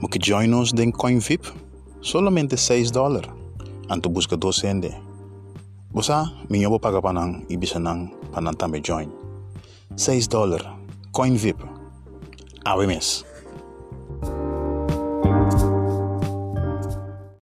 Mo que den CoinVip? Solamente 6 dólar. Anto busca docente. Busa, minyo po paga panang ibisa nang panang tambe join. 6 dólar. CoinVip. Ave mes.